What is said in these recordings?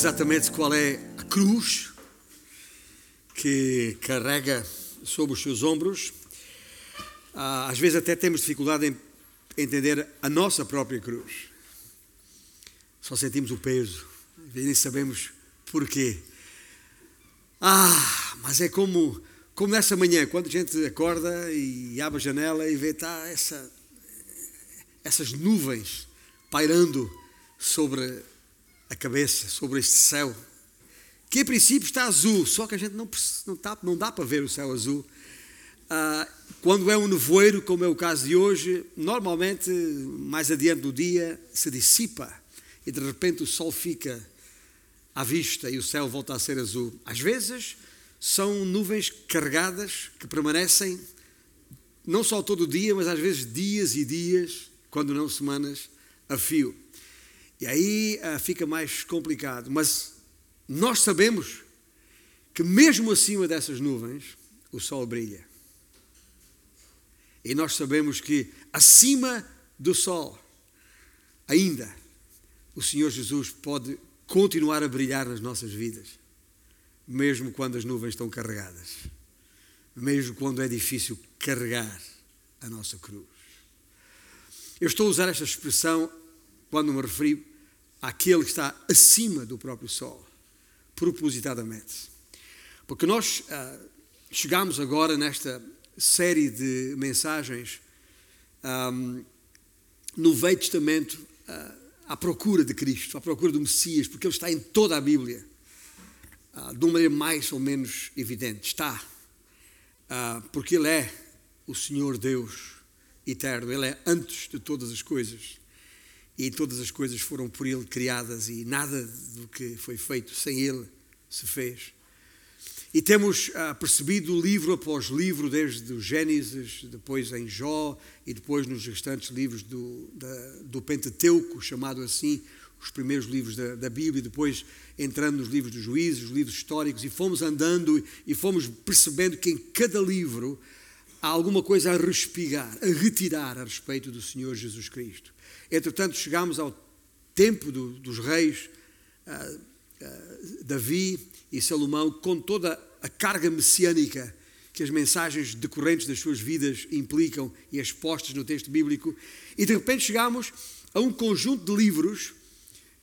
exatamente qual é a cruz que carrega sobre os seus ombros. Ah, às vezes até temos dificuldade em entender a nossa própria cruz. Só sentimos o peso, nem sabemos porquê. Ah, mas é como, como nessa manhã, quando a gente acorda e abre a janela e vê tá, essa, essas nuvens pairando sobre a cabeça, sobre este céu, que a princípio está azul, só que a gente não, não, tá, não dá para ver o céu azul. Ah, quando é um nevoeiro, como é o caso de hoje, normalmente, mais adiante do dia, se dissipa e de repente o sol fica à vista e o céu volta a ser azul. Às vezes são nuvens carregadas que permanecem não só todo o dia, mas às vezes dias e dias, quando não semanas, a fio. E aí ah, fica mais complicado. Mas nós sabemos que, mesmo acima dessas nuvens, o sol brilha. E nós sabemos que, acima do sol, ainda, o Senhor Jesus pode continuar a brilhar nas nossas vidas, mesmo quando as nuvens estão carregadas, mesmo quando é difícil carregar a nossa cruz. Eu estou a usar esta expressão quando me referi àquele que está acima do próprio Sol, propositadamente. Porque nós ah, chegamos agora nesta série de mensagens ah, no Velho Testamento ah, à procura de Cristo, à procura do Messias, porque ele está em toda a Bíblia, ah, de uma maneira mais ou menos evidente. Está, ah, porque ele é o Senhor Deus eterno, ele é antes de todas as coisas e todas as coisas foram por Ele criadas e nada do que foi feito sem Ele se fez. E temos ah, percebido livro após livro, desde o Gênesis, depois em Jó e depois nos restantes livros do, da, do Pentateuco, chamado assim, os primeiros livros da, da, Bíblia, depois entrando nos livros dos juízes, os livros históricos, e fomos andando e fomos percebendo que em cada livro há alguma coisa a respigar, a retirar a respeito do Senhor Jesus Cristo. Entretanto, chegamos ao tempo do, dos reis uh, uh, Davi e Salomão, com toda a carga messiânica que as mensagens decorrentes das suas vidas implicam e expostas no texto bíblico, e de repente chegamos a um conjunto de livros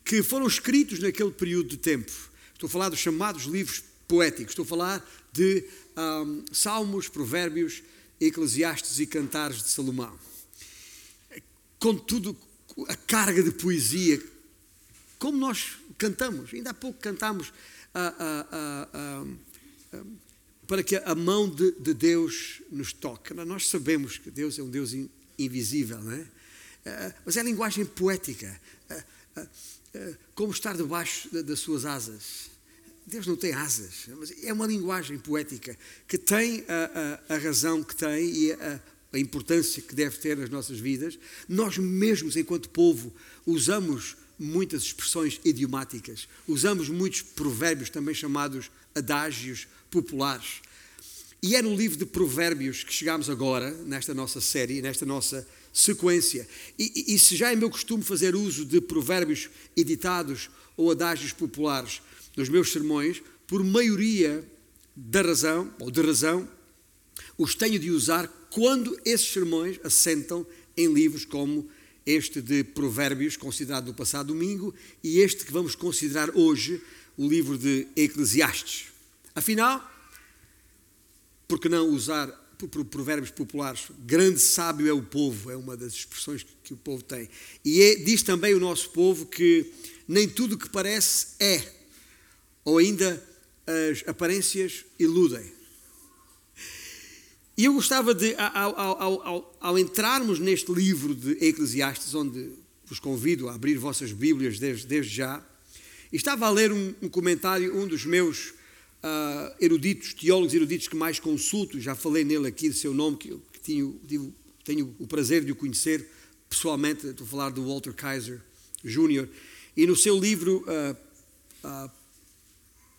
que foram escritos naquele período de tempo. Estou a falar dos chamados livros poéticos, estou a falar de um, Salmos, Provérbios, Eclesiastes e Cantares de Salomão. Contudo, a carga de poesia, como nós cantamos, ainda há pouco cantamos para que a mão de, de, Deus nos toque. Nós sabemos que Deus é um Deus invisível, não é? Ah, mas é a linguagem poética, ah, ah, como estar debaixo das suas asas. Deus não tem asas, mas é uma linguagem poética que tem a, a, a razão que tem e a, a importância que deve ter nas nossas vidas, nós mesmos, enquanto povo, usamos muitas expressões idiomáticas, usamos muitos provérbios, também chamados adágios populares. E é no livro de Provérbios que chegamos agora, nesta nossa série, nesta nossa sequência. E, e, se já é meu costume fazer uso de provérbios editados ou adágios populares nos meus sermões, por maioria da razão, ou de razão, os tenho de usar quando esses sermões assentam em livros como este de Provérbios, considerado no passado domingo, e este que vamos considerar hoje, o livro de Eclesiastes. Afinal, por que não usar provérbios populares? Grande sábio é o povo, é uma das expressões que o povo tem. E é, diz também o nosso povo que nem tudo que parece é, ou ainda as aparências iludem. E eu gostava de, ao, ao, ao, ao, entrarmos neste livro de Eclesiastes, onde vos convido a abrir vossas Bíblias desde, desde já, estava a ler um, um comentário, um dos meus uh, eruditos, teólogos eruditos que mais consulto, já falei nele aqui, de seu nome, que, que tenho, tenho o prazer de o conhecer pessoalmente, estou a falar do Walter Kaiser Jr., e no seu livro, uh, uh,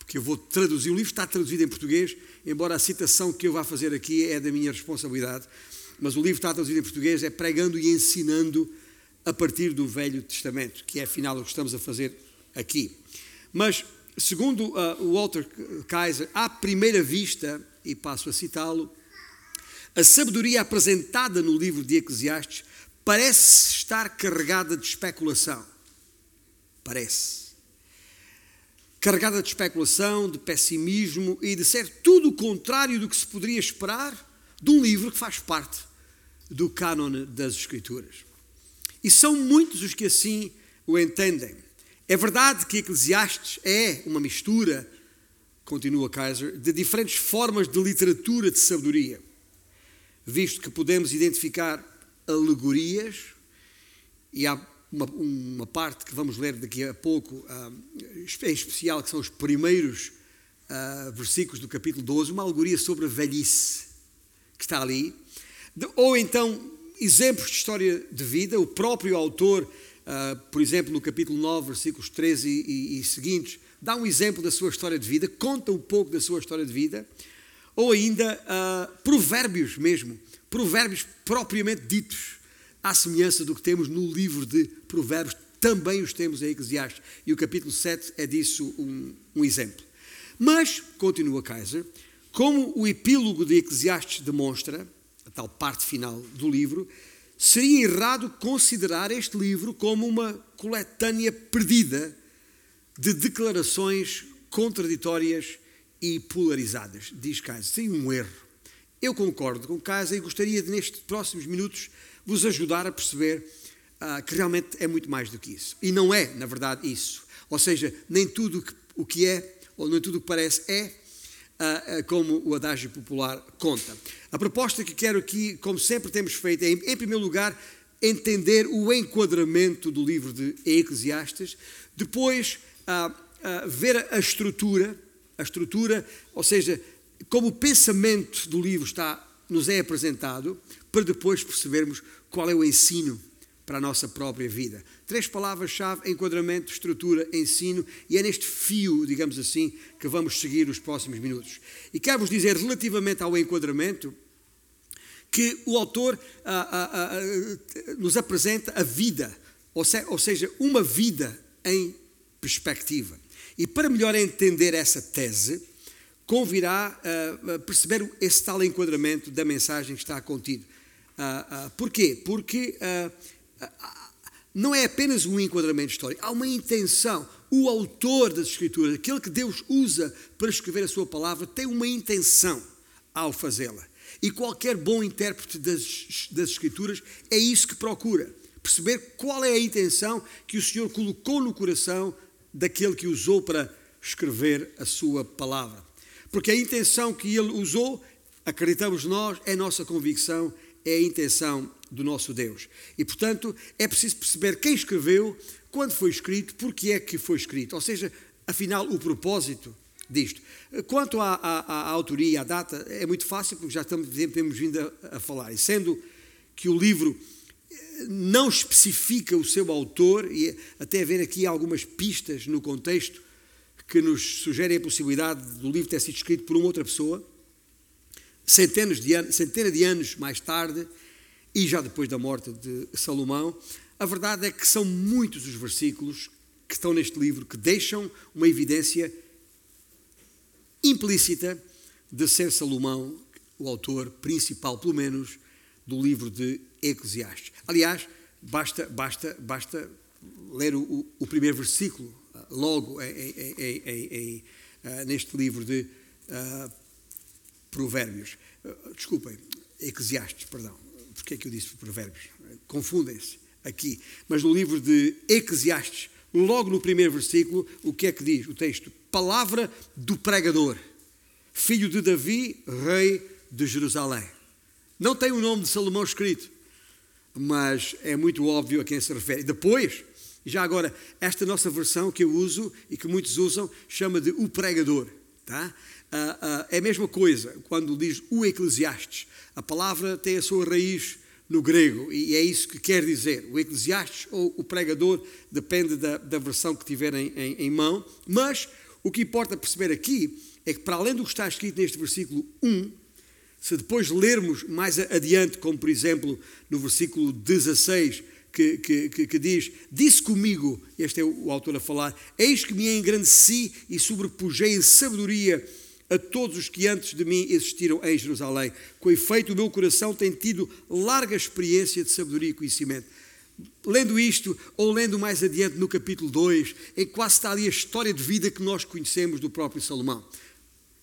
que eu vou traduzir, o livro está traduzido em português, embora a citação que eu vá fazer aqui é da minha responsabilidade, mas o livro está traduzido em português, é pregando e ensinando a partir do Velho Testamento, que é afinal o que estamos a fazer aqui. Mas, segundo uh, Walter Kaiser, à primeira vista, e passo a citá-lo, a sabedoria apresentada no livro de Eclesiastes parece estar carregada de especulação. Parece. Carregada de especulação, de pessimismo e de ser tudo o contrário do que se poderia esperar de um livro que faz parte do cânone das Escrituras. E são muitos os que assim o entendem. É verdade que Eclesiastes é uma mistura, continua Kaiser, de diferentes formas de literatura de sabedoria, visto que podemos identificar alegorias, e há uma, uma parte que vamos ler daqui a pouco, em especial, que são os primeiros uh, versículos do capítulo 12, uma alegoria sobre a velhice que está ali, ou então exemplos de história de vida, o próprio autor, uh, por exemplo, no capítulo 9, versículos 13 e, e, e, seguintes, dá um exemplo da sua história de vida, conta um pouco da sua história de vida, ou ainda uh, provérbios mesmo, provérbios propriamente ditos, à semelhança do que temos no livro de provérbios, também os temos em Eclesiastes, e o capítulo 7 é disso um, um exemplo. Mas, continua Kaiser, como o epílogo de Eclesiastes demonstra, a tal parte final do livro, seria errado considerar este livro como uma coletânea perdida de declarações contraditórias e polarizadas, diz Kaiser. Seria um erro. Eu concordo com Kaiser e gostaria de, nestes próximos minutos, vos ajudar a perceber uh, que realmente é muito mais do que isso. E não é, na verdade, isso. Ou seja, nem tudo o que é, ou nem tudo o que parece é, uh, como o adágio popular conta. A proposta que quero aqui, como sempre temos feito, é, em primeiro lugar, entender o enquadramento do livro de Eclesiastes, depois ver a estrutura, a estrutura, ou seja, como o pensamento do livro está, nos é apresentado, para depois percebermos qual é o ensino para a nossa própria vida. Três palavras-chave: enquadramento, estrutura, ensino, e é neste fio, digamos assim, que vamos seguir os próximos minutos. E quero-vos dizer, relativamente ao enquadramento, que o autor ah, ah, ah, nos apresenta a vida, ou, se, ou seja, uma vida em perspectiva. E para melhor entender essa tese, convirá a perceber esse tal enquadramento da mensagem que está contido. Porquê? Porque não é apenas um enquadramento histórico, há uma intenção. O autor das Escrituras, aquele que Deus usa para escrever a sua palavra, tem uma intenção ao fazê-la. E qualquer bom intérprete das, das Escrituras é isso que procura. Perceber qual é a intenção que o Senhor colocou no coração daquele que usou para escrever a sua palavra. Porque a intenção que ele usou, acreditamos nós, é nossa convicção, é a intenção do nosso Deus. E, portanto, é preciso perceber quem escreveu, quando foi escrito, porque é que foi escrito. Ou seja, afinal, o propósito disto. Quanto à, à, à autoria, à data, é muito fácil, porque já estamos, temos vindo a, a falar. E sendo que o livro eh, não especifica o seu autor, e até haver aqui algumas pistas no contexto que nos sugerem a possibilidade do livro ter sido escrito por uma outra pessoa, centenas de anos, centenas de anos mais tarde, e já depois da morte de Salomão, a verdade é que são muitos os versículos que estão neste livro que deixam uma evidência implícita de ser Salomão o autor principal, pelo menos, do livro de Eclesiastes. Aliás, basta, basta, basta ler o, o primeiro versículo, logo em, em, em, neste livro de uh, Provérbios. Uh, desculpem, Eclesiastes, perdão porque é que eu disse provérbios? Confundem-se aqui. Mas no livro de Eclesiastes, logo no primeiro versículo, o que é que diz o texto? Palavra do pregador, filho de Davi, rei de Jerusalém. Não tem o nome de Salomão escrito, mas é muito óbvio a quem se refere. Depois, já agora, esta nossa versão que eu uso e que muitos usam, chama de o pregador. Tá? Ah, ah, é a mesma coisa quando diz o Eclesiastes. A palavra tem a sua raiz no grego e é isso que quer dizer. O Eclesiastes ou o pregador depende da, da versão que tiverem em, em, mão, mas o que importa perceber aqui é que, para além do que está escrito neste versículo 1, se depois lermos mais adiante, como por exemplo no versículo 16, que, que, que, que, diz: Disse comigo, este é o autor a falar, eis que me engrandeci e sobrepujei em sabedoria a todos os que antes de mim existiram em Jerusalém. Com efeito, o meu coração tem tido larga experiência de sabedoria e conhecimento. Lendo isto, ou lendo mais adiante no capítulo 2, em que quase está ali a história de vida que nós conhecemos do próprio Salomão.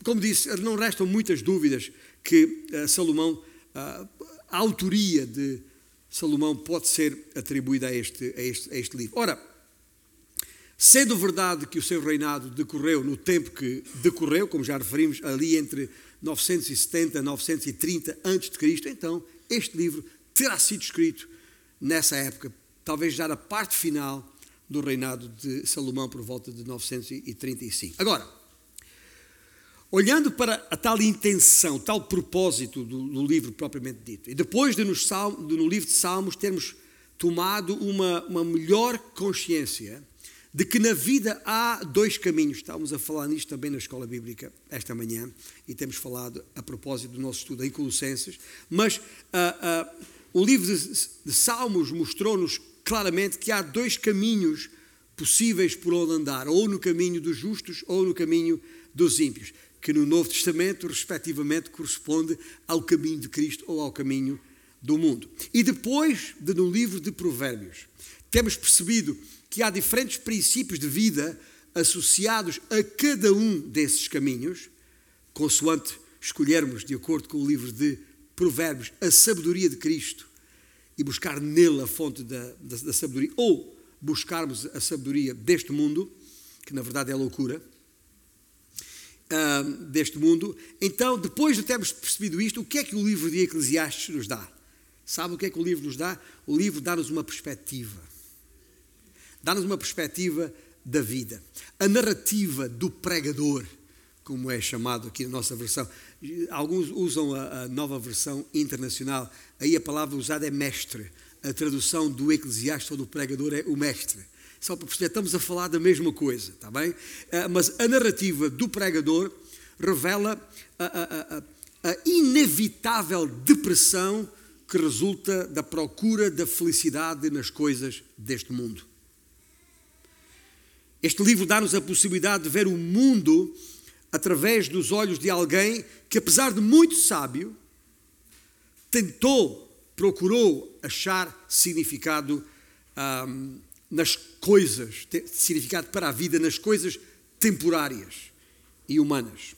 Como disse, não restam muitas dúvidas que uh, Salomão, uh, a autoria de Salomão pode ser atribuída a este, a este, a este livro. Ora, Sendo verdade que o seu reinado decorreu no tempo que decorreu, como já referimos, ali entre 970 e 930 a.C., então este livro terá sido escrito nessa época, talvez já na parte final do reinado de Salomão por volta de 935. Agora, olhando para a tal intenção, tal propósito do, do livro propriamente dito, e depois de no, Salmo, de no livro de Salmos termos tomado uma, uma melhor consciência de que na vida há dois caminhos. Estávamos a falar nisto também na escola bíblica esta manhã e temos falado a propósito do nosso estudo em Colossenses. Mas uh, uh, o livro de, de Salmos mostrou-nos claramente que há dois caminhos possíveis por onde andar, ou no caminho dos justos ou no caminho dos ímpios, que no Novo Testamento, respectivamente, corresponde ao caminho de Cristo ou ao caminho do mundo. E depois de no livro de Provérbios, temos percebido que há diferentes princípios de vida associados a cada um desses caminhos, consoante escolhermos, de acordo com o livro de Provérbios, a sabedoria de Cristo e buscar nele a fonte da, da, da sabedoria, ou buscarmos a sabedoria deste mundo, que na verdade é loucura, uh, deste mundo. Então, depois de termos percebido isto, o que é que o livro de Eclesiastes nos dá? Sabe o que é que o livro nos dá? O livro dá-nos uma perspectiva dá-nos uma perspectiva da vida. A narrativa do pregador, como é chamado aqui na nossa versão. Alguns usam a, a nova versão internacional, aí a palavra usada é mestre. A tradução do eclesiástico ou do pregador é o mestre. Só para perceber, estamos a falar da mesma coisa, está bem? Ah, mas a narrativa do pregador revela a, a, a, a inevitável depressão que resulta da procura da felicidade nas coisas deste mundo. Este livro dá-nos a possibilidade de ver o mundo através dos olhos de alguém que, apesar de muito sábio, tentou, procurou achar significado nas coisas, significado para a vida nas coisas temporárias e humanas.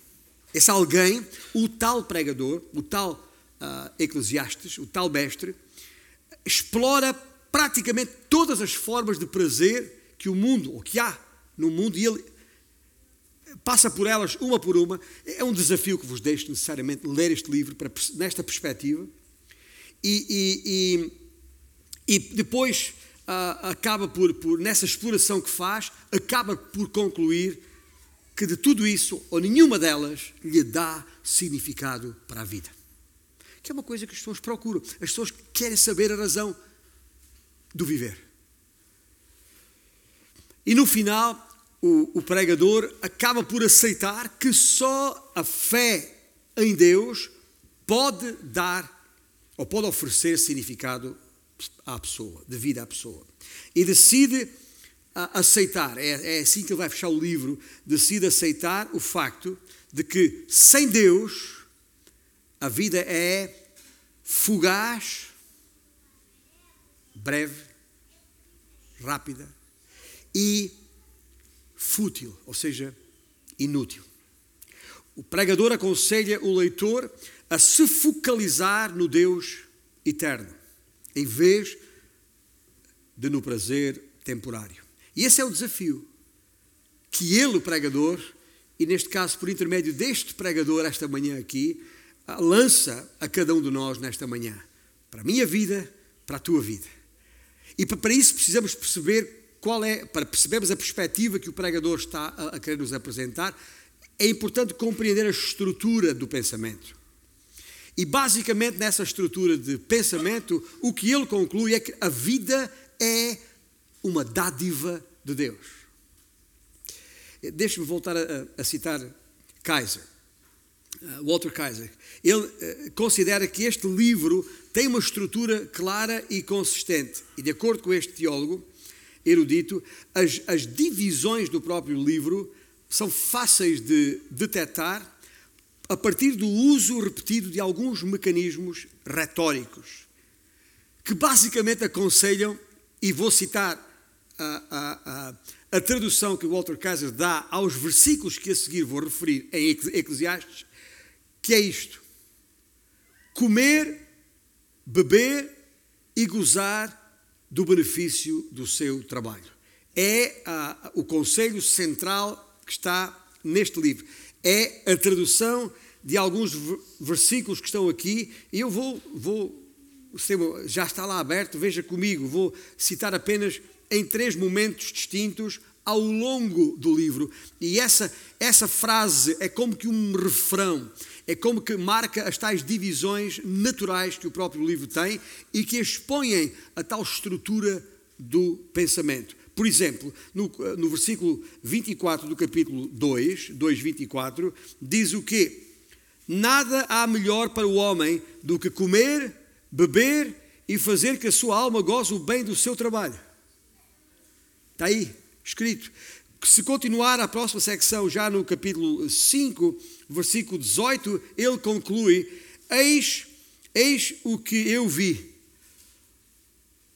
Esse alguém, o tal pregador, o tal uh, eclesiastes, o tal mestre, explora praticamente todas as formas de prazer que o mundo, ou que há no mundo e ele passa por elas uma por uma. É um desafio que vos deixo necessariamente ler este livro para, nesta perspectiva. E, e, e, e depois uh, acaba por, por, nessa exploração que faz, acaba por concluir que de tudo isso, ou nenhuma delas, lhe dá significado para a vida. Que é uma coisa que as pessoas procuram. As pessoas querem saber a razão do viver. E no final, o, o pregador acaba por aceitar que só a fé em Deus pode dar ou pode oferecer significado à pessoa, de vida à pessoa. E decide aceitar, é, é assim que ele vai fechar o livro, decide aceitar o facto de que sem Deus a vida é fugaz, breve, rápida e fútil, ou seja, inútil. O pregador aconselha o leitor a se focalizar no Deus eterno, em vez de no prazer temporário. E esse é o desafio que ele, o pregador, e neste caso por intermédio deste pregador esta manhã aqui, lança a cada um de nós nesta manhã, para a minha vida, para a tua vida. E para isso precisamos perceber qual é, para percebermos a perspectiva que o pregador está a, a querer nos apresentar, é importante compreender a estrutura do pensamento. E basicamente nessa estrutura de pensamento, o que ele conclui é que a vida é uma dádiva de Deus. Deixe-me voltar a, a citar Kaiser. uh, Walter Kaiser, ele uh, considera que este livro tem uma estrutura clara e consistente. E de acordo com este teólogo erudito, as, as divisões do próprio livro são fáceis de detectar a partir do uso repetido de alguns mecanismos retóricos, que basicamente aconselham, e vou citar a, a, a, a tradução que Walter Kaiser dá aos versículos que a seguir vou referir em Eclesiastes, que é isto: comer, beber e gozar do benefício do seu trabalho. É o conselho central que está neste livro é a tradução de alguns versículos que estão aqui, e eu vou, vou já está lá aberto, veja comigo, vou citar apenas em três momentos distintos ao longo do livro. E essa, essa frase é como que um refrão, é como que marca as tais divisões naturais que o próprio livro tem e que expõem a tal estrutura do pensamento. Por exemplo, no, no versículo 24 do capítulo 2, 2,24, diz o quê? Nada há melhor para o homem do que comer, beber e fazer que a sua alma goze o bem do seu trabalho. Está aí, escrito. Se continuar a próxima secção, já no capítulo 5, versículo 18, ele conclui: Eis, eis o que eu vi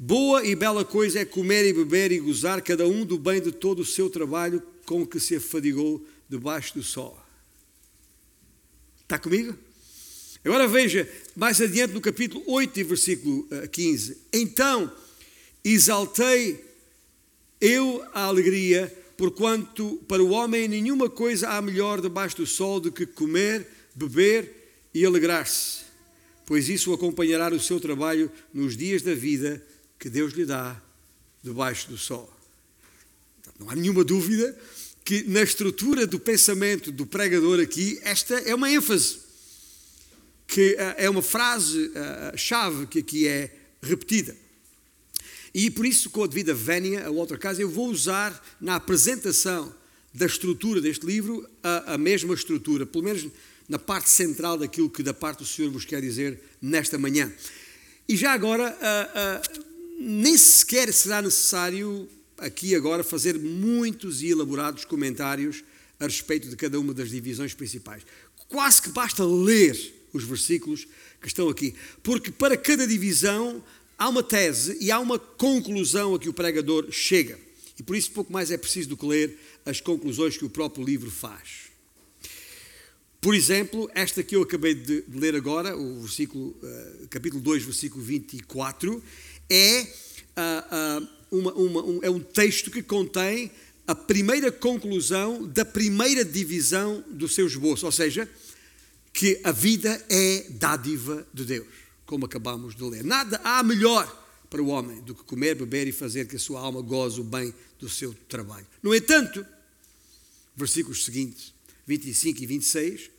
Boa e bela coisa é comer e beber e gozar cada um do bem de todo o seu trabalho com que se afadigou debaixo do sol. Está comigo? Agora veja, mais adiante no capítulo 8 versículo 15. Eh, então exaltei eu a alegria, porquanto para o homem nenhuma coisa há melhor debaixo do sol do que comer, beber e alegrar-se, pois isso acompanhará o seu trabalho nos dias da vida que Deus lhe dá debaixo do sol. Não há nenhuma dúvida que na estrutura do pensamento do pregador aqui, esta é uma ênfase, que eh, é uma frase-chave eh, que aqui é repetida. E por isso, com a devida vénia, a outra casa, eu vou usar na apresentação da estrutura deste livro a, a mesma estrutura, pelo menos na parte central daquilo que da parte do Senhor vos quer dizer nesta manhã. E já agora, uh, uh, nem sequer será necessário aqui agora fazer muitos e elaborados comentários a respeito de cada uma das divisões principais. Quase que basta ler os versículos que estão aqui, porque para cada divisão há uma tese e há uma conclusão a que o pregador chega. E por isso pouco mais é preciso do que ler as conclusões que o próprio livro faz. Por exemplo, esta que eu acabei de ler agora, o versículo, uh, capítulo 2, versículo 24, é, uh, uh, uma, uma, um, é um texto que contém a primeira conclusão da primeira divisão do seu esboço, ou seja, que a vida é dádiva de Deus, como acabamos de ler. Nada há melhor para o homem do que comer, beber e fazer que a sua alma goze o bem do seu trabalho. No entanto, versículos seguintes, 25 e 26,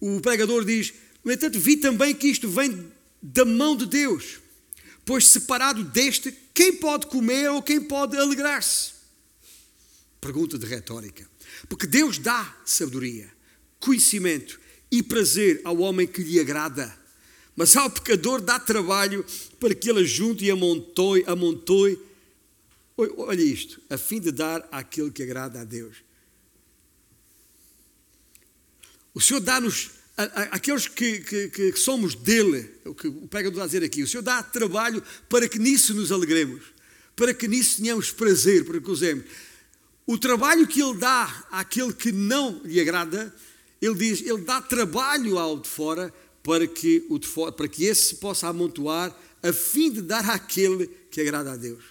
o pregador diz: No entanto, vi também que isto vem da mão de Deus pois separado deste, quem pode comer ou quem pode alegrar-se? Pergunta de retórica. Porque Deus dá sabedoria, conhecimento e prazer ao homem que lhe agrada. Mas ao pecador dá trabalho para que ele ajunte e amontoe, amontoe. Olha isto, a fim de dar àquele que agrada a Deus. O Senhor dá-nos aqueles que, que, que, somos dele, o que o pregador está a dizer aqui, o Senhor dá trabalho para que nisso nos alegremos, para que nisso tenhamos prazer, para que usemos. O trabalho que ele dá àquele que não lhe agrada, ele diz, ele dá trabalho ao de fora para que, o de para que esse se possa amontoar, a fim de dar àquele que agrada a Deus.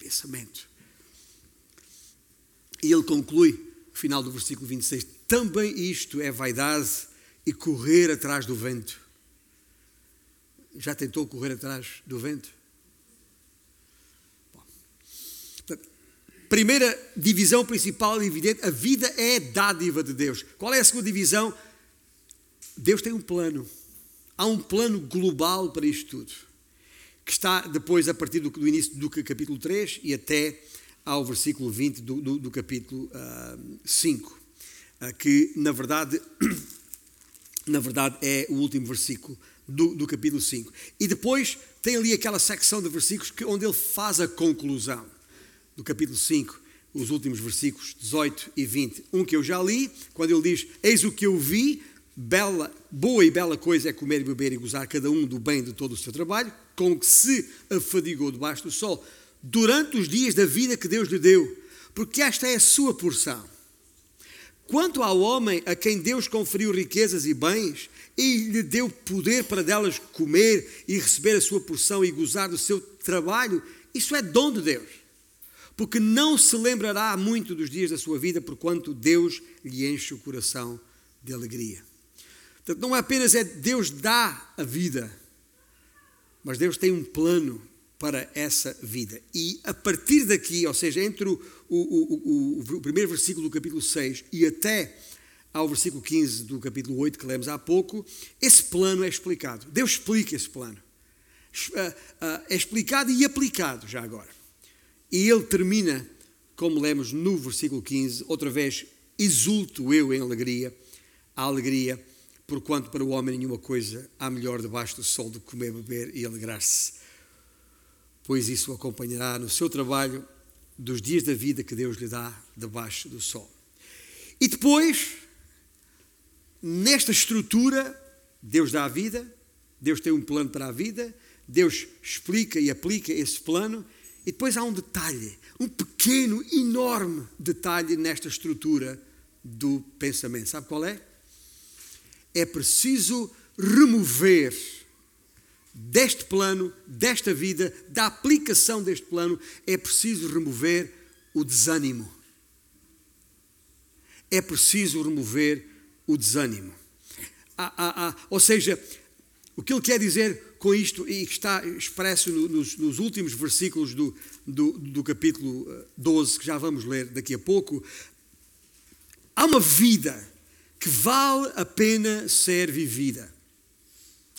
Pensamento. E ele conclui, no final do versículo 26, também isto é vaidade e correr atrás do vento. Já tentou correr atrás do vento? Bom, primeira divisão principal, evidente, a vida é dádiva de Deus. Qual é a segunda divisão? Deus tem um plano. Há um plano global para isto tudo. Que está depois, a partir do, do início do capítulo 3 e até ao versículo 20 do, do, do capítulo uh, ah, 5 que, na verdade, na verdade, é o último versículo do, do capítulo 5. E depois tem ali aquela secção de versículos que, onde ele faz a conclusão do capítulo 5, os últimos versículos 18 e 20. Um que eu já li, quando ele diz: Eis o que eu vi, bela, boa e bela coisa é comer e beber e gozar cada um do bem de todo o seu trabalho, com que se afadigou debaixo do sol, durante os dias da vida que Deus lhe deu, porque esta é a sua porção. Quanto ao homem a quem Deus conferiu riquezas e bens, e lhe deu poder para delas comer e receber a sua porção e gozar do seu trabalho, isso é dom de Deus. Porque não se lembrará muito dos dias da sua vida, porquanto Deus lhe enche o coração de alegria. Portanto, não apenas é Deus dá a vida, mas Deus tem um plano para essa vida. E a partir daqui, ou seja, entre o, o, o, o, primeiro versículo do capítulo 6 e até ao versículo 15 do capítulo 8 que lemos há pouco, esse plano é explicado. Deus explica esse plano. Ah, ah, é explicado e aplicado já agora. E ele termina, como lemos no versículo 15, outra vez, exulto eu em alegria, a alegria, porquanto para o homem nenhuma coisa há melhor debaixo do sol do que comer, beber e alegrar-se, pois isso o acompanhará no seu trabalho dos dias da vida que Deus lhe dá debaixo do sol. E depois, nesta estrutura, Deus dá a vida, Deus tem um plano para a vida, Deus explica e aplica esse plano, e depois há um detalhe, um pequeno, enorme detalhe nesta estrutura do pensamento. Sabe qual é? É preciso remover deste plano, desta vida, da aplicação deste plano, é preciso remover o desânimo. É preciso remover o desânimo. Ah, ah, ah, ou seja, o que ele quer dizer com isto, e que está expresso no, nos, nos, últimos versículos do, do, do capítulo 12, que já vamos ler daqui a pouco, há uma vida que vale a pena ser vivida.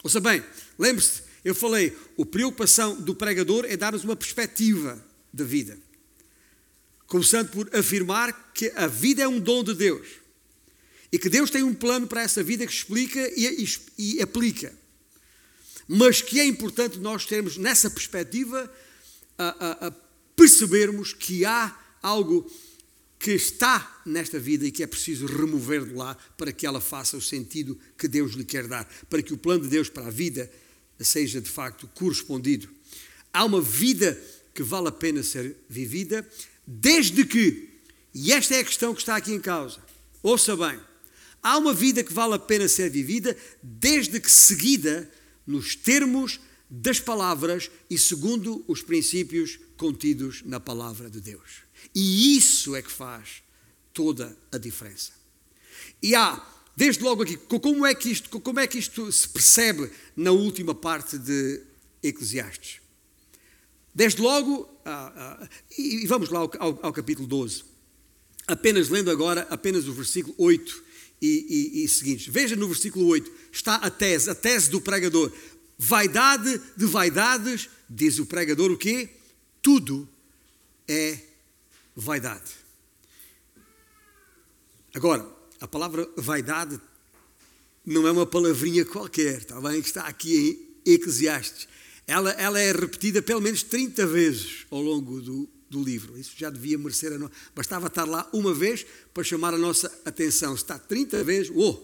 Ouça bem, lembre-se, eu falei, a preocupação do pregador é dar-nos uma perspectiva da vida. Começando por afirmar que a vida é um dom de Deus. E que Deus tem um plano para essa vida que explica e, e, e aplica. Mas que é importante nós termos nessa perspectiva a, a, a percebermos que há algo que está nesta vida e que é preciso remover de lá para que ela faça o sentido que Deus lhe quer dar, para que o plano de Deus para a vida seja de facto correspondido. Há uma vida que vale a pena ser vivida, desde que, e esta é a questão que está aqui em causa, ouça bem, há uma vida que vale a pena ser vivida, desde que seguida nos termos das palavras e segundo os princípios contidos na palavra de Deus. E isso é que faz toda a diferença. E há Desde logo aqui, como é que isto, como é que isto se percebe na última parte de Eclesiastes? Desde logo, ah, ah, e vamos lá ao, ao, ao, capítulo 12, apenas lendo agora apenas o versículo 8 e, e, e seguintes. Veja no versículo 8, está a tese, a tese do pregador. Vaidade de vaidades, diz o pregador o quê? Tudo é vaidade. Agora, a palavra vaidade não é uma palavrinha qualquer, está bem? Que está aqui em Eclesiastes. Ela, ela é repetida pelo menos 30 vezes ao longo do, do livro. Isso já devia merecer a no... Bastava estar lá uma vez para chamar a nossa atenção. Se está 30 vezes, oh,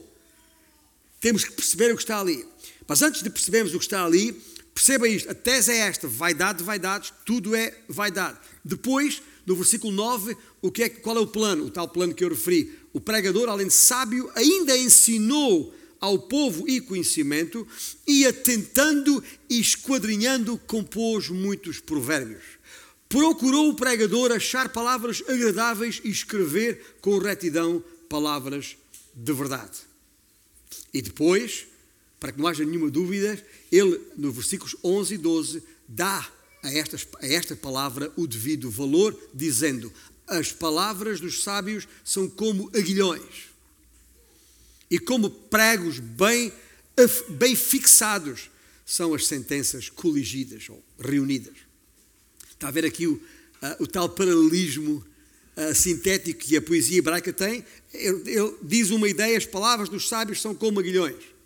temos que perceber o que está ali. Mas antes de percebermos o que está ali, perceba isto. A tese é esta: vaidade de vaidades, tudo é vaidade. Depois, no versículo 9, o que é, qual é o plano? O tal plano que eu referi. O pregador, além de sábio, ainda ensinou ao povo e conhecimento, ia tentando e esquadrinhando, compôs muitos provérbios. Procurou o pregador achar palavras agradáveis e escrever com retidão palavras de verdade. E depois, para que não haja nenhuma dúvida, ele, nos versículos 11 e 12, dá a, estas, a esta palavra o devido valor, dizendo: as palavras dos sábios são como aguilhões e como pregos bem, bem fixados são as sentenças coligidas ou reunidas. Está a ver aqui o, uh, o tal paralelismo uh, sintético que a poesia hebraica tem? Ele, ele diz uma ideia, as palavras dos sábios são como aguilhões.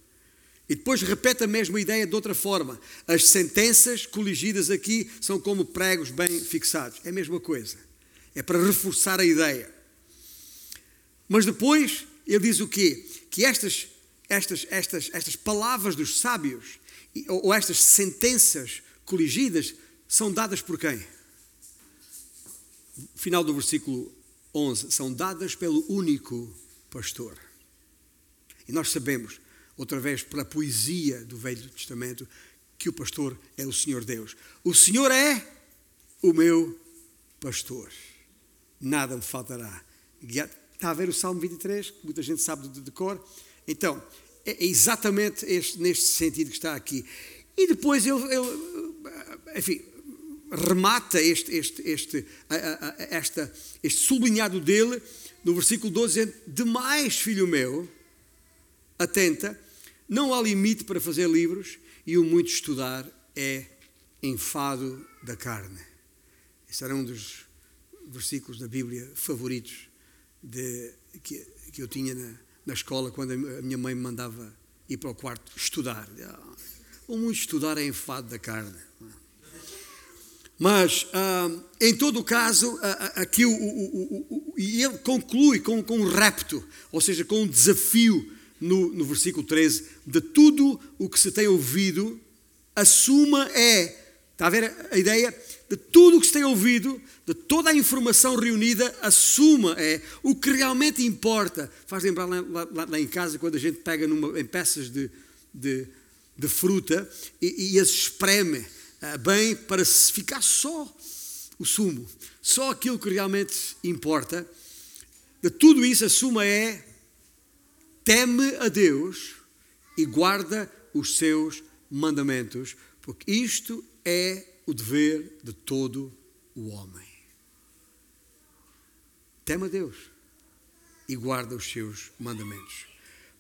E depois repete a mesma ideia de outra forma. As sentenças coligidas aqui são como pregos bem fixados. É a mesma coisa. É para reforçar a ideia. Mas depois ele diz o quê? Que estas, estas, estas, estas palavras dos sábios, ou estas sentenças coligidas, são dadas por quem? Final do versículo 11. São dadas pelo único pastor. E nós sabemos outra vez pela poesia do Velho Testamento, que o pastor é o Senhor Deus. O Senhor é o meu pastor. Nada me faltará. Está a ver o Salmo 23, que muita gente sabe de, cor? Então, é exatamente este, neste sentido que está aqui. E depois ele, ele enfim, remata este, este, este, esta, este sublinhado dele no versículo 12, dizendo: Demais, filho meu, atenta, não há limite para fazer livros e o muito estudar é enfado da carne. Esse era um dos versículos da Bíblia favoritos de, que, que eu tinha na, na escola quando a minha mãe me mandava ir para o quarto estudar. O muito estudar é enfado da carne. Mas, ah, em todo o caso, ah, ah, aqui o, o, o, e ele conclui com, com um repto, ou seja, com um desafio no, no versículo 13, de tudo o que se tem ouvido, a suma é, está a ver a ideia? De tudo o que se tem ouvido, de toda a informação reunida, a suma é o que realmente importa. Faz lembrar lá, lá, lá em casa, quando a gente pega numa, em peças de, de, de fruta e, e, as espreme uh, bem para ficar só o sumo, só aquilo que realmente importa. De tudo isso, a suma é teme a Deus e guarda os seus mandamentos, porque isto é o dever de todo o homem. Teme a Deus e guarda os seus mandamentos.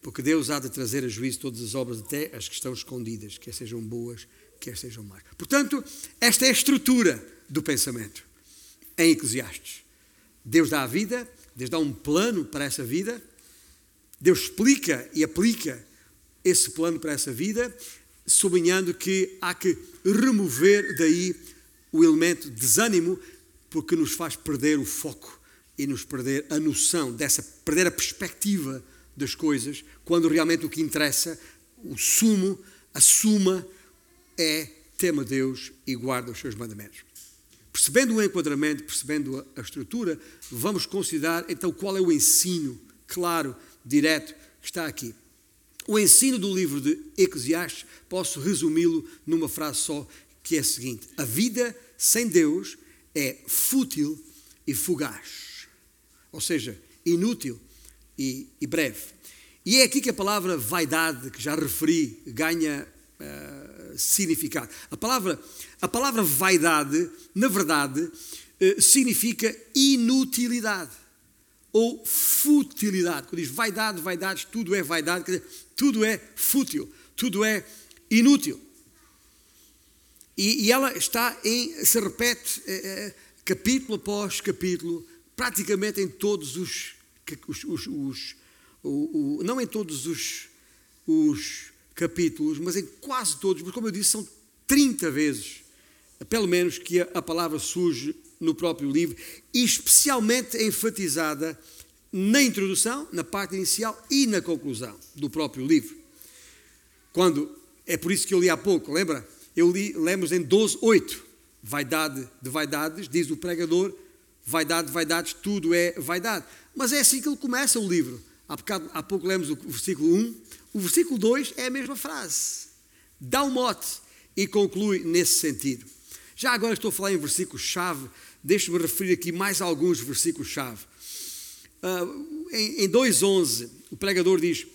Porque Deus há de trazer a juízo todas as obras, até as que estão escondidas, quer sejam boas, quer sejam más. Portanto, esta é a estrutura do pensamento em Eclesiastes. Deus dá a vida, Deus dá um plano para essa vida, Deus explica e aplica esse plano para essa vida, sublinhando que há que remover daí o elemento desânimo, porque nos faz perder o foco e nos perder a noção dessa, perder a perspectiva das coisas, quando realmente o que interessa, o sumo, a suma, é tema Deus e guarda os seus mandamentos. Percebendo o enquadramento, percebendo a estrutura, vamos considerar então qual é o ensino claro direto que está aqui. O ensino do livro de Eclesiastes, posso resumi-lo numa frase só, que é a seguinte: A vida sem Deus é fútil e fugaz, ou seja, inútil e, e breve. E é aqui que a palavra vaidade, que já referi, ganha uh, significado. A palavra, a palavra vaidade, na verdade, uh, significa inutilidade ou futilidade. Quando diz vaidade, vaidades, tudo é vaidade, quer dizer, tudo é fútil, tudo é inútil. E, e ela está em, se repete é, é, capítulo após capítulo, praticamente em todos os, os, os, os o, o, não em todos os, os capítulos, mas em quase todos, mas como eu disse, são 30 vezes, pelo menos, que a, a palavra surge no próprio livro, e especialmente enfatizada na introdução, na parte inicial e na conclusão do próprio livro. Quando, é por isso que eu li há pouco, lembra? Eu li, lemos em 12, 8, vaidade de vaidades, diz o pregador, vaidade de vaidades, tudo é vaidade. Mas é assim que ele começa o livro. Há, bocado, há pouco lemos o versículo 1, o versículo 2 é a mesma frase. Dá um mote e conclui nesse sentido. Já agora estou a falar em versículos-chave Deixe-me referir aqui mais alguns versículos-chave. Uh, em, em 2,11, o pregador diz: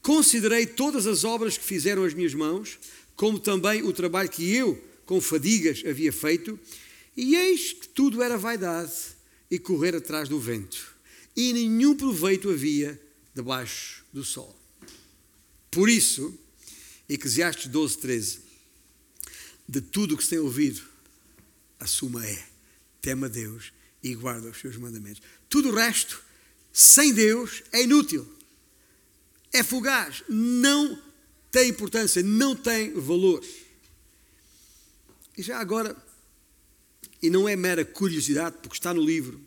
Considerei todas as obras que fizeram as minhas mãos, como também o trabalho que eu, com fadigas, havia feito, e eis que tudo era vaidade e correr atrás do vento, e nenhum proveito havia debaixo do sol. Por isso, Eclesiastes 12, 13, de tudo o que se tem ouvido, a suma é teme a Deus e guarda os seus mandamentos. Tudo o resto, sem Deus, é inútil, é fugaz, não tem importância, não tem valor. E já agora, e não é mera curiosidade, porque está no livro,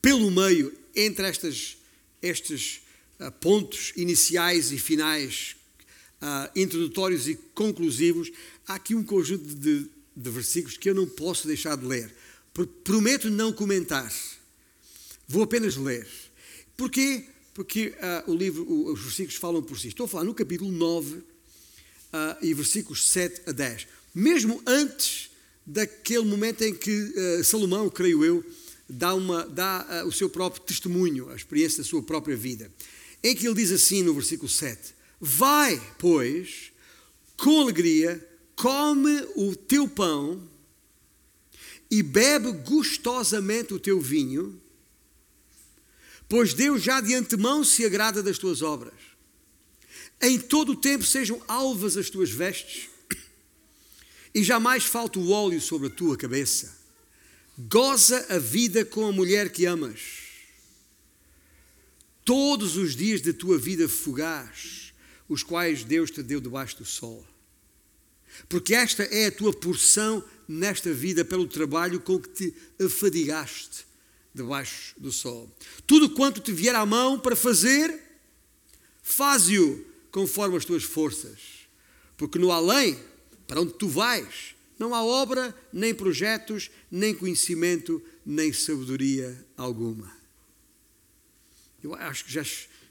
pelo meio, entre estas, estes uh, pontos iniciais e finais, uh, introdutórios e conclusivos, há aqui um conjunto de, de versículos que eu não posso deixar de ler. Prometo não comentar. Vou apenas ler. Porquê? Porque uh, o livro, os versículos falam por si. Estou a falar no capítulo 9 uh, e versículos 7 a 10. Mesmo antes daquele momento em que uh, Salomão, creio eu, dá, uma, dá o seu próprio testemunho, a experiência da sua própria vida. Em que ele diz assim no versículo 7: Vai, pois, com alegria, come o teu pão e bebe gostosamente o teu vinho pois Deus já de antemão se agrada das tuas obras. Em todo o tempo sejam alvas as tuas vestes, e jamais falte o óleo sobre a tua cabeça. Goza a vida com a mulher que amas. Todos os dias da tua vida fugaz, os quais Deus te deu debaixo do sol. Porque esta é a tua porção nesta vida pelo trabalho com que te afadigaste debaixo do sol. Tudo quanto te vier à mão para fazer, faze-o conforme as tuas forças. Porque no além, para onde tu vais, não há obra, nem projetos, nem conhecimento, nem sabedoria alguma. Eu acho que já,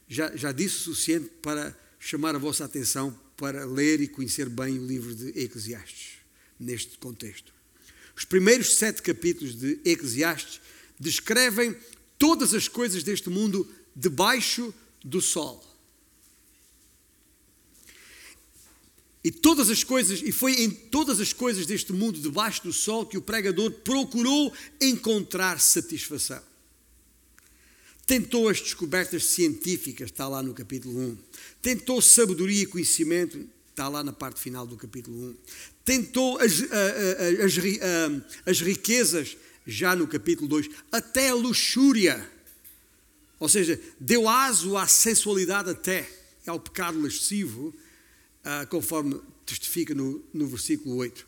já, já disse o suficiente para chamar a vossa atenção para ler e conhecer bem o livro de Eclesiastes, neste contexto. Os primeiros sete capítulos de Eclesiastes descrevem todas as coisas deste mundo debaixo do sol. E todas as coisas, e foi em todas as coisas deste mundo debaixo do sol que o pregador procurou encontrar satisfação. Tentou as descobertas científicas, está lá no capítulo 1. Tentou sabedoria e conhecimento, está lá na parte final do capítulo 1. Tentou as, as, as, as riquezas já no capítulo 2, até a luxúria. Ou seja, deu aso à sensualidade até, ao pecado lascivo, ah, conforme testifica no, no versículo 8.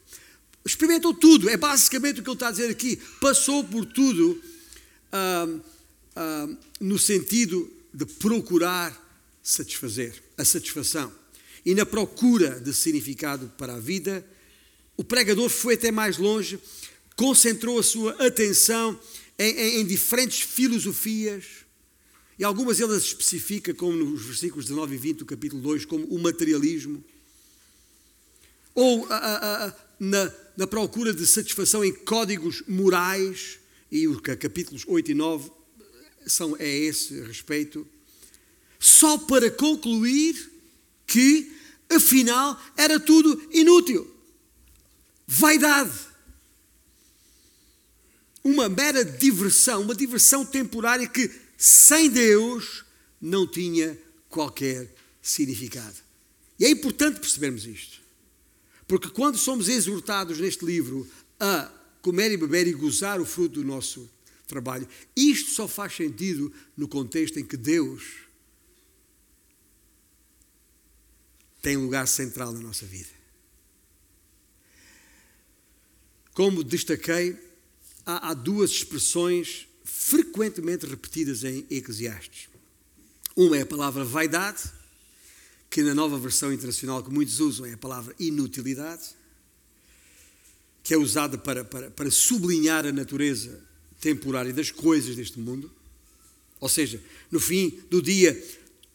Experimentou tudo, é basicamente o que ele está a dizer aqui. Passou por tudo ah, ah, no sentido de procurar satisfazer, a satisfação. E na procura de significado para a vida, o pregador foi até mais longe concentrou a sua atenção em, em, em diferentes filosofias, e algumas ele as especifica, como nos versículos 19 e 20 do capítulo 2, como o materialismo, ou a, a, a, na, na procura de satisfação em códigos morais, e os capítulos 8 e 9 são a esse respeito, só para concluir que, afinal, era tudo inútil. Vaidade uma mera diversão, uma diversão temporária que, sem Deus, não tinha qualquer significado. E é importante percebermos isto. Porque quando somos exortados neste livro a comer e beber e gozar o fruto do nosso trabalho, isto só faz sentido no contexto em que Deus tem lugar central na nossa vida. Como destaquei, há, há duas expressões frequentemente repetidas em Eclesiastes. Uma é a palavra vaidade, que na nova versão internacional que muitos usam é a palavra inutilidade, que é usada para, para, para sublinhar a natureza temporária das coisas deste mundo. Ou seja, no fim do dia,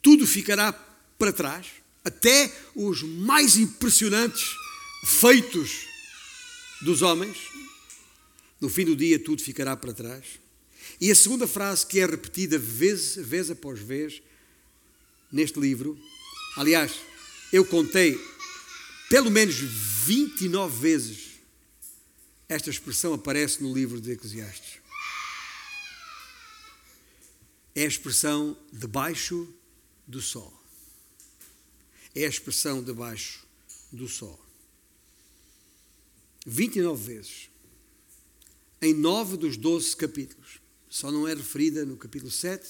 tudo ficará para trás, até os mais impressionantes feitos dos homens, no fim do dia tudo ficará para trás. E a segunda frase que é repetida vez, vez após vez neste livro, aliás, eu contei pelo menos 29 vezes esta expressão aparece no livro de Eclesiastes. É a expressão debaixo do sol. É a expressão debaixo do sol. 29 vezes em nove dos doze capítulos. Só não é referida no capítulo 7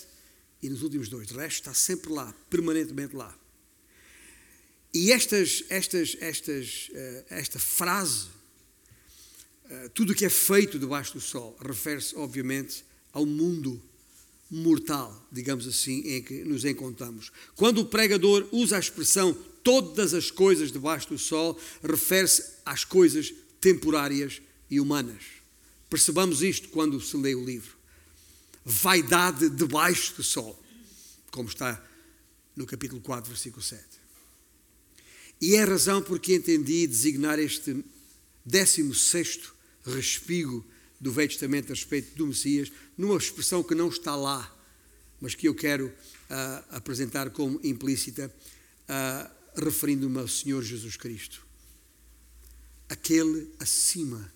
e nos últimos dois. O resto está sempre lá, permanentemente lá. E estas, estas, estas, uh, esta frase, uh, tudo o que é feito debaixo do sol, refere-se, obviamente, ao mundo mortal, digamos assim, em que nos encontramos. Quando o pregador usa a expressão todas as coisas debaixo do sol, refere-se às coisas temporárias e humanas. Percebamos isto quando se lê o livro. Vaidade debaixo do sol, como está no capítulo 4, versículo 7. E é a razão porque entendi designar este 16 respigo do Velho Testamento a respeito do Messias, numa expressão que não está lá, mas que eu quero uh, apresentar como implícita, uh, referindo-me ao Senhor Jesus Cristo. Aquele acima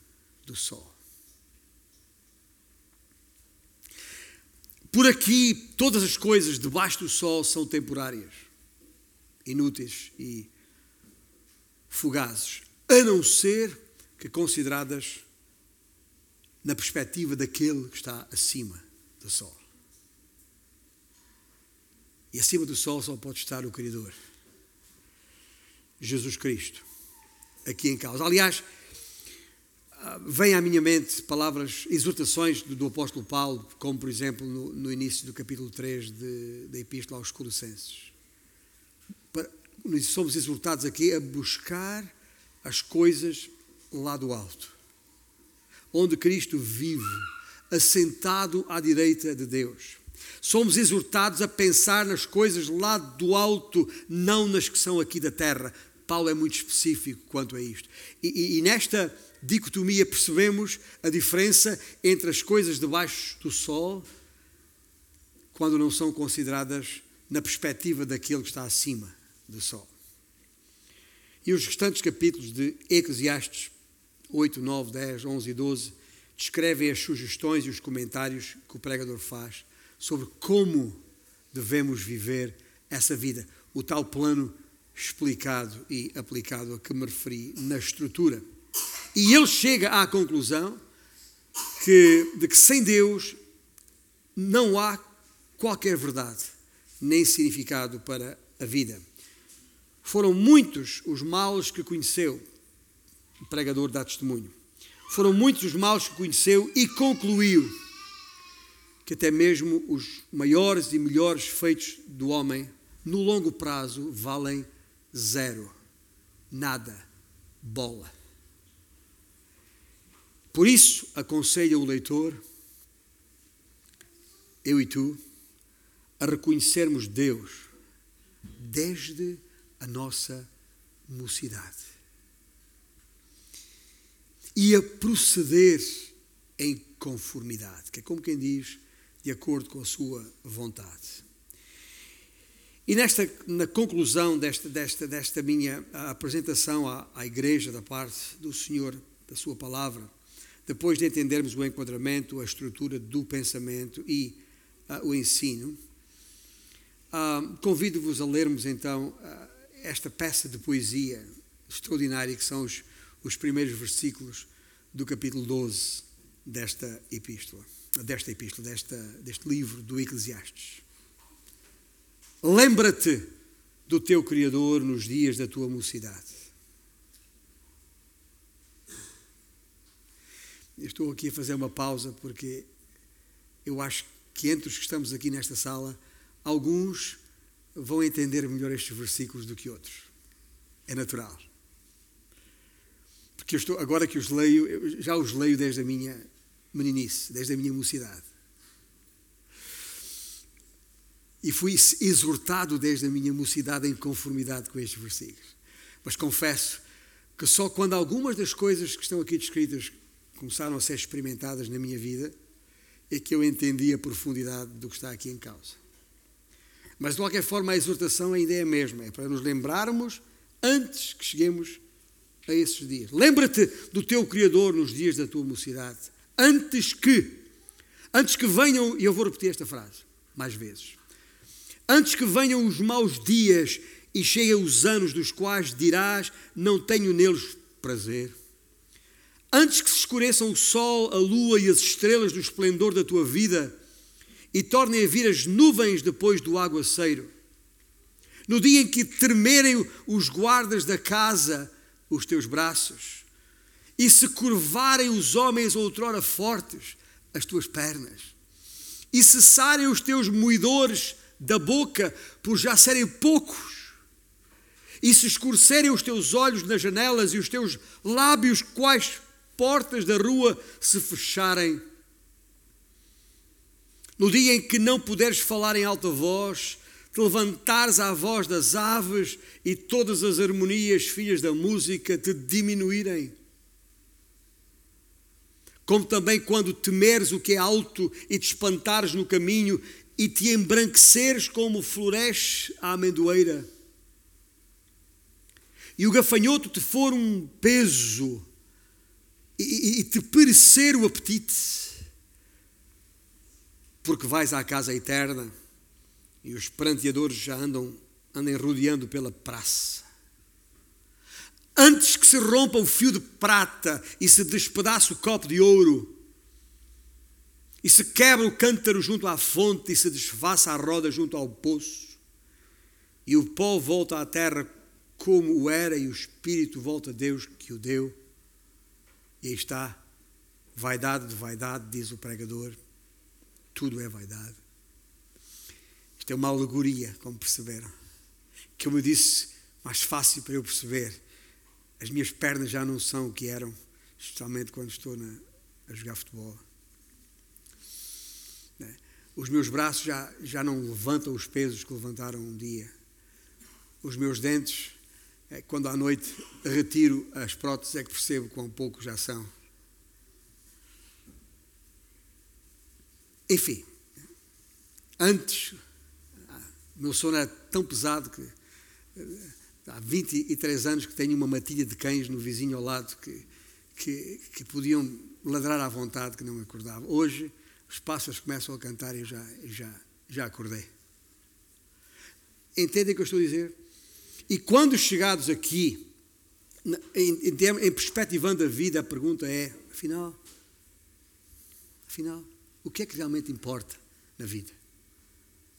do sol. Por aqui, todas as coisas debaixo do sol são temporárias, inúteis e fugazes, a não ser que consideradas na perspectiva daquele que está acima do sol. E acima do sol só pode estar o Criador, Jesus Cristo, aqui em causa. Aliás, ah, vêm à minha mente palavras, exortações do, do apóstolo Paulo, como por exemplo no, no início do capítulo 3 da Epístola aos Colossenses. Para, somos exortados aqui a buscar as coisas lá do alto onde Cristo vive, assentado à direita de Deus. Somos exortados a pensar nas coisas lá do alto, não nas que são aqui da terra. Paulo é muito específico quanto a isto. E, e, e nesta dicotomia percebemos a diferença entre as coisas debaixo do sol, quando não são consideradas na perspectiva daquele que está acima do sol. E os restantes capítulos de Eclesiastes 8, 9, 10, 11 e 12 descrevem as sugestões e os comentários que o pregador faz sobre como devemos viver essa vida. O tal plano explicado e aplicado a que me referi na estrutura. E ele chega à conclusão que, de que sem Deus não há qualquer verdade nem significado para a vida. Foram muitos os males que conheceu, o pregador dá testemunho. Foram muitos os males que conheceu e concluiu que até mesmo os maiores e melhores feitos do homem, no longo prazo, valem zero, nada, bola. Por isso, aconselha o leitor, eu e tu, a reconhecermos Deus desde a nossa mocidade e a proceder em conformidade, que é como quem diz, de acordo com a sua vontade. E nesta, na conclusão desta, desta, desta minha apresentação à, à Igreja da parte do Senhor, da Sua palavra, depois de entendermos o enquadramento, a estrutura do pensamento e uh, o ensino, uh, convido-vos a lermos então uh, esta peça de poesia extraordinária que são os os primeiros versículos do capítulo 12 desta epístola, desta epístola, desta, deste livro do Eclesiastes. Lembra-te do teu Criador nos dias da tua mocidade. estou aqui a fazer uma pausa porque eu acho que entre os que estamos aqui nesta sala, alguns vão entender melhor estes versículos do que outros. É natural porque estou, agora que os leio, já os leio desde a minha meninice, desde a minha mocidade. E fui exortado desde a minha mocidade em conformidade com estes versículos. Mas confesso que só quando algumas das coisas que estão aqui descritas começaram a ser experimentadas na minha vida é que eu entendi a profundidade do que está aqui em causa. Mas de qualquer forma a exortação ainda é a mesma, é para nos lembrarmos antes que cheguemos a esses dias. Lembra-te do teu Criador nos dias da tua mocidade, antes que, antes que venham, e eu vou repetir esta frase mais vezes, antes que venham os maus dias e cheguem os anos dos quais dirás, não tenho neles prazer. Antes que se escureçam o sol, a lua e as estrelas do esplendor da tua vida e tornem a vir as nuvens depois do aguaceiro. No dia em que tremerem os guardas da casa os teus braços, e se curvarem os homens outrora fortes as tuas pernas, e cessarem os teus moedores da boca por já serem poucos, e se escurecerem os teus olhos nas janelas e os teus lábios quais portas da rua se fecharem, no dia em que não puderes falar em alta voz, te levantares à voz das aves e todas as harmonias, filhas da música, te diminuírem. Como também quando temeres o que é alto e te espantares no caminho e te embranqueceres como floresce a amendoeira. E o gafanhoto te for um peso e, e te perecer o apetite, porque vais à casa eterna e os pranteadores já andam, andem rodeando pela praça. Antes que se rompa o fio de prata e se despedace o copo de ouro, e se quebra o cântaro junto à fonte e se desfaça a roda junto ao poço, e o pó volta à terra como o era e o espírito volta a Deus que o deu. E aí está, vaidade de vaidade, diz o pregador, tudo é vaidade. Isto é uma alegoria, como perceberam. Como eu disse, mais fácil para eu perceber. As minhas pernas já não são o que eram, especialmente quando estou na, a jogar futebol. Né? Os meus braços já, já não levantam os pesos que levantaram um dia. Os meus dentes, é, quando à noite retiro as próteses, é que percebo quão pouco já são. Enfim, antes meu sono era tão pesado que há 23 anos que tenho uma matilha de cães no vizinho ao lado que, que, que podiam ladrar à vontade que não me acordava. Hoje os pássaros começam a cantar e eu já, já, já acordei. Entendem o que eu estou a dizer? E quando chegados aqui, em, em, em perspectivando a vida, a pergunta é: afinal, afinal, o que é que realmente importa na vida?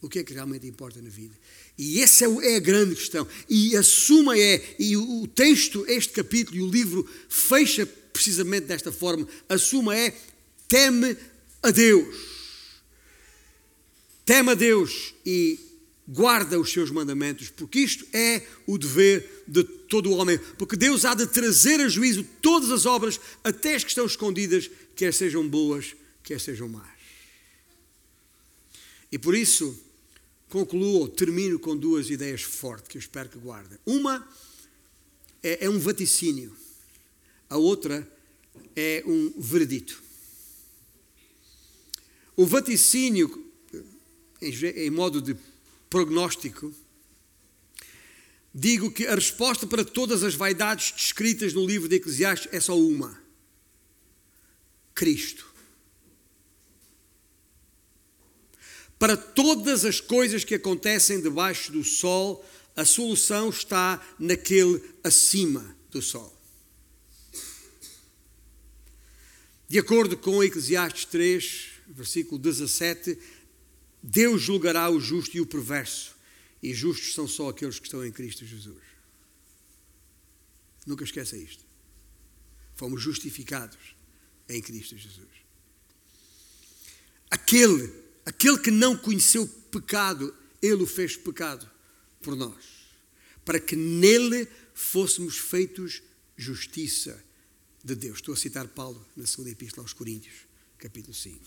O que é que realmente importa na vida. E essa é, é a grande questão. E a suma é, e o texto, este capítulo e o livro fecha precisamente desta forma. A suma é: teme a Deus. Teme a Deus e guarda os seus mandamentos, porque isto é o dever de todo o homem. Porque Deus há de trazer a juízo todas as obras, até as que estão escondidas, quer sejam boas, quer sejam más. E por isso, concluo, termino com duas ideias fortes que eu espero que guardem. Uma é, é um vaticínio, a outra é um veredito. O vaticínio, em, modo de prognóstico, digo que a resposta para todas as vaidades descritas no livro de Eclesiastes é só uma: Cristo. Para todas as coisas que acontecem debaixo do sol, a solução está naquele acima do sol. De acordo com Eclesiastes 3, versículo 17, Deus julgará o justo e o perverso, e justos são só aqueles que estão em Cristo Jesus. Nunca esqueça isto. Fomos justificados em Cristo Jesus. Aquele Aquele que não conheceu pecado, ele o fez pecado por nós, para que nele fôssemos feitos justiça de Deus. Estou a citar Paulo na segunda epístola aos Coríntios, capítulo 5.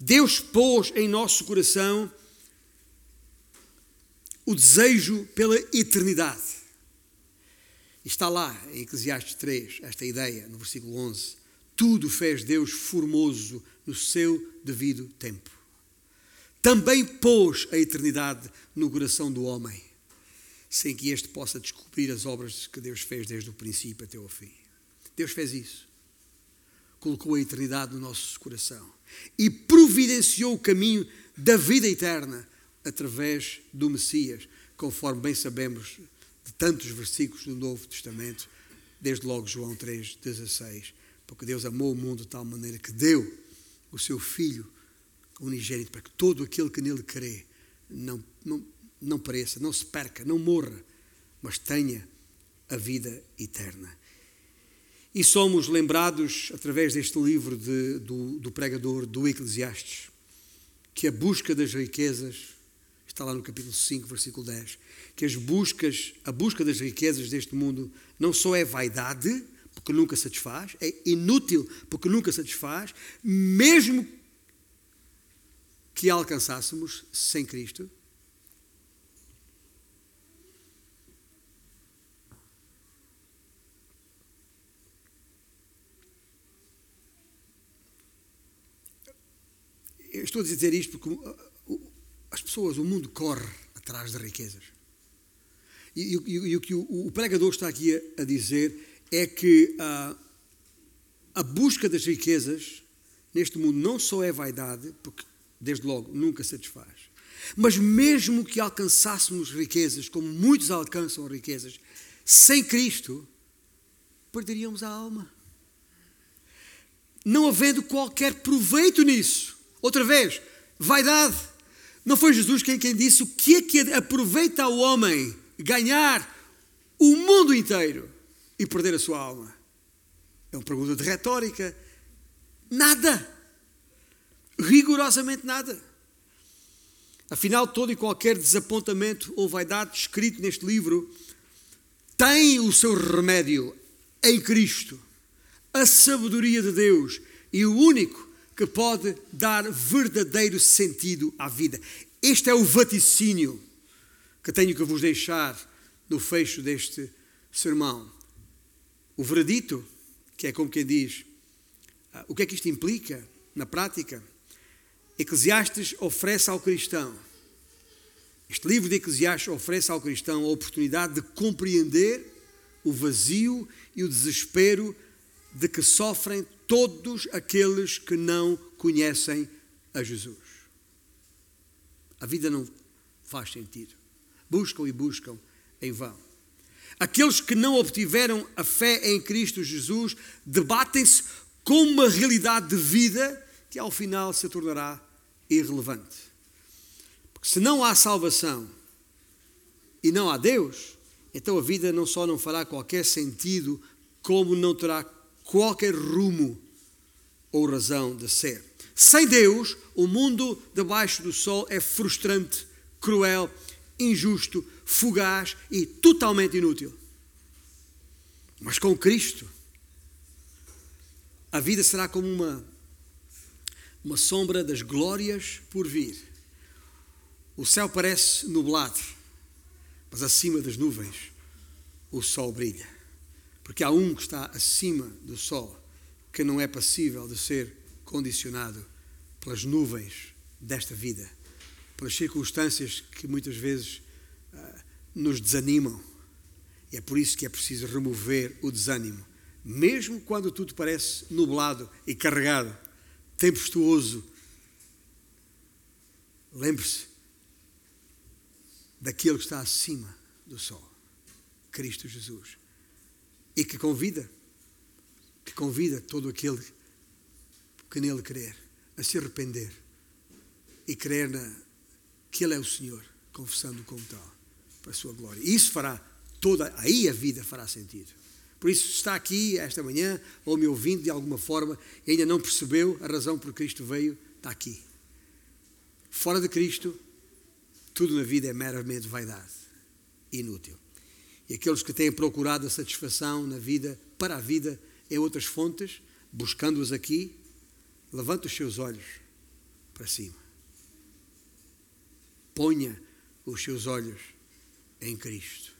Deus pôs em nosso coração o desejo pela eternidade. Está lá em Eclesiastes 3, esta ideia, no versículo 11. Tudo fez Deus formoso no seu devido tempo também pôs a eternidade no coração do homem, sem que este possa descobrir as obras que Deus fez desde o princípio até o fim. Deus fez isso. Colocou a eternidade no nosso coração e providenciou o caminho da vida eterna através do Messias, conforme bem sabemos de tantos versículos do Novo Testamento, desde logo João 3,16. Porque Deus amou o mundo de tal maneira que deu o seu Filho unigênito, para que todo aquele que nele crê não, não, não pereça, não se perca, não morra, mas tenha a vida eterna. E somos lembrados, através deste livro de, do, do pregador do Eclesiastes, que a busca das riquezas, está lá no capítulo 5, versículo 10, que as buscas, a busca das riquezas deste mundo não só é vaidade, porque nunca satisfaz, é inútil porque nunca satisfaz, mesmo que alcançássemos sem Cristo, Eu estou a dizer isto porque uh, uh, as pessoas, o mundo corre atrás de riquezas. E, e, e o que o, o, pregador está aqui a, a dizer é que a, uh, a busca das riquezas neste mundo não só é vaidade, porque desde logo nunca satisfaz, mas mesmo que alcançássemos riquezas, como muitos alcançam riquezas, sem Cristo, perderíamos a alma. Não havendo qualquer proveito nisso. Outra vez, vaidade. Não foi Jesus quem, quem disse o que é que aproveita o homem ganhar o mundo inteiro e perder a sua alma? É uma pergunta de retórica. Nada. Rigorosamente nada. Afinal, todo e qualquer desapontamento ou vaidade escrito neste livro tem o seu remédio em Cristo, a sabedoria de Deus e o único que pode dar verdadeiro sentido à vida. Este é o vaticínio que tenho que vos deixar no fecho deste sermão. O veredito, que é como quem diz, ah, o que é que isto implica na prática? Eclesiastes oferece ao cristão, este livro de Eclesiastes oferece ao cristão a oportunidade de compreender o vazio e o desespero de que sofrem todos aqueles que não conhecem a Jesus. A vida não faz sentido. Buscam e buscam em vão. Aqueles que não obtiveram a fé em Cristo Jesus debatem-se com uma realidade de vida que ao final se tornará irrelevante. Porque se não há salvação e não há Deus, então a vida não só não fará qualquer sentido, como não terá qualquer rumo ou razão de ser. Sem Deus, o mundo debaixo do sol é frustrante, cruel, injusto, fugaz e totalmente inútil. Mas com Cristo, a vida será como uma, uma sombra das glórias por vir. O céu parece nublado, mas acima das nuvens o sol brilha. Porque há um que está acima do sol, que não é passível de ser condicionado pelas nuvens desta vida, pelas circunstâncias que muitas vezes uh, nos desanimam. E é por isso que é preciso remover o desânimo. Mesmo quando tudo parece nublado e carregado, tempestuoso, lembre-se daquele que está acima do sol, Cristo Jesus e que convida, que convida todo aquele que nele crer a se arrepender e crer na, que Ele é o Senhor, confessando como tal, para a sua glória. E isso fará toda, aí a vida fará sentido. Por isso, está aqui esta manhã, ou me ouvindo de alguma forma, e ainda não percebeu a razão por que Cristo veio, está aqui. Fora de Cristo, tudo na vida é meramente vaidade, inútil. E aqueles que têm procurado a satisfação na vida, para a vida, em outras fontes, buscando-as aqui, levanta os seus olhos para cima. Ponha os seus olhos em Cristo.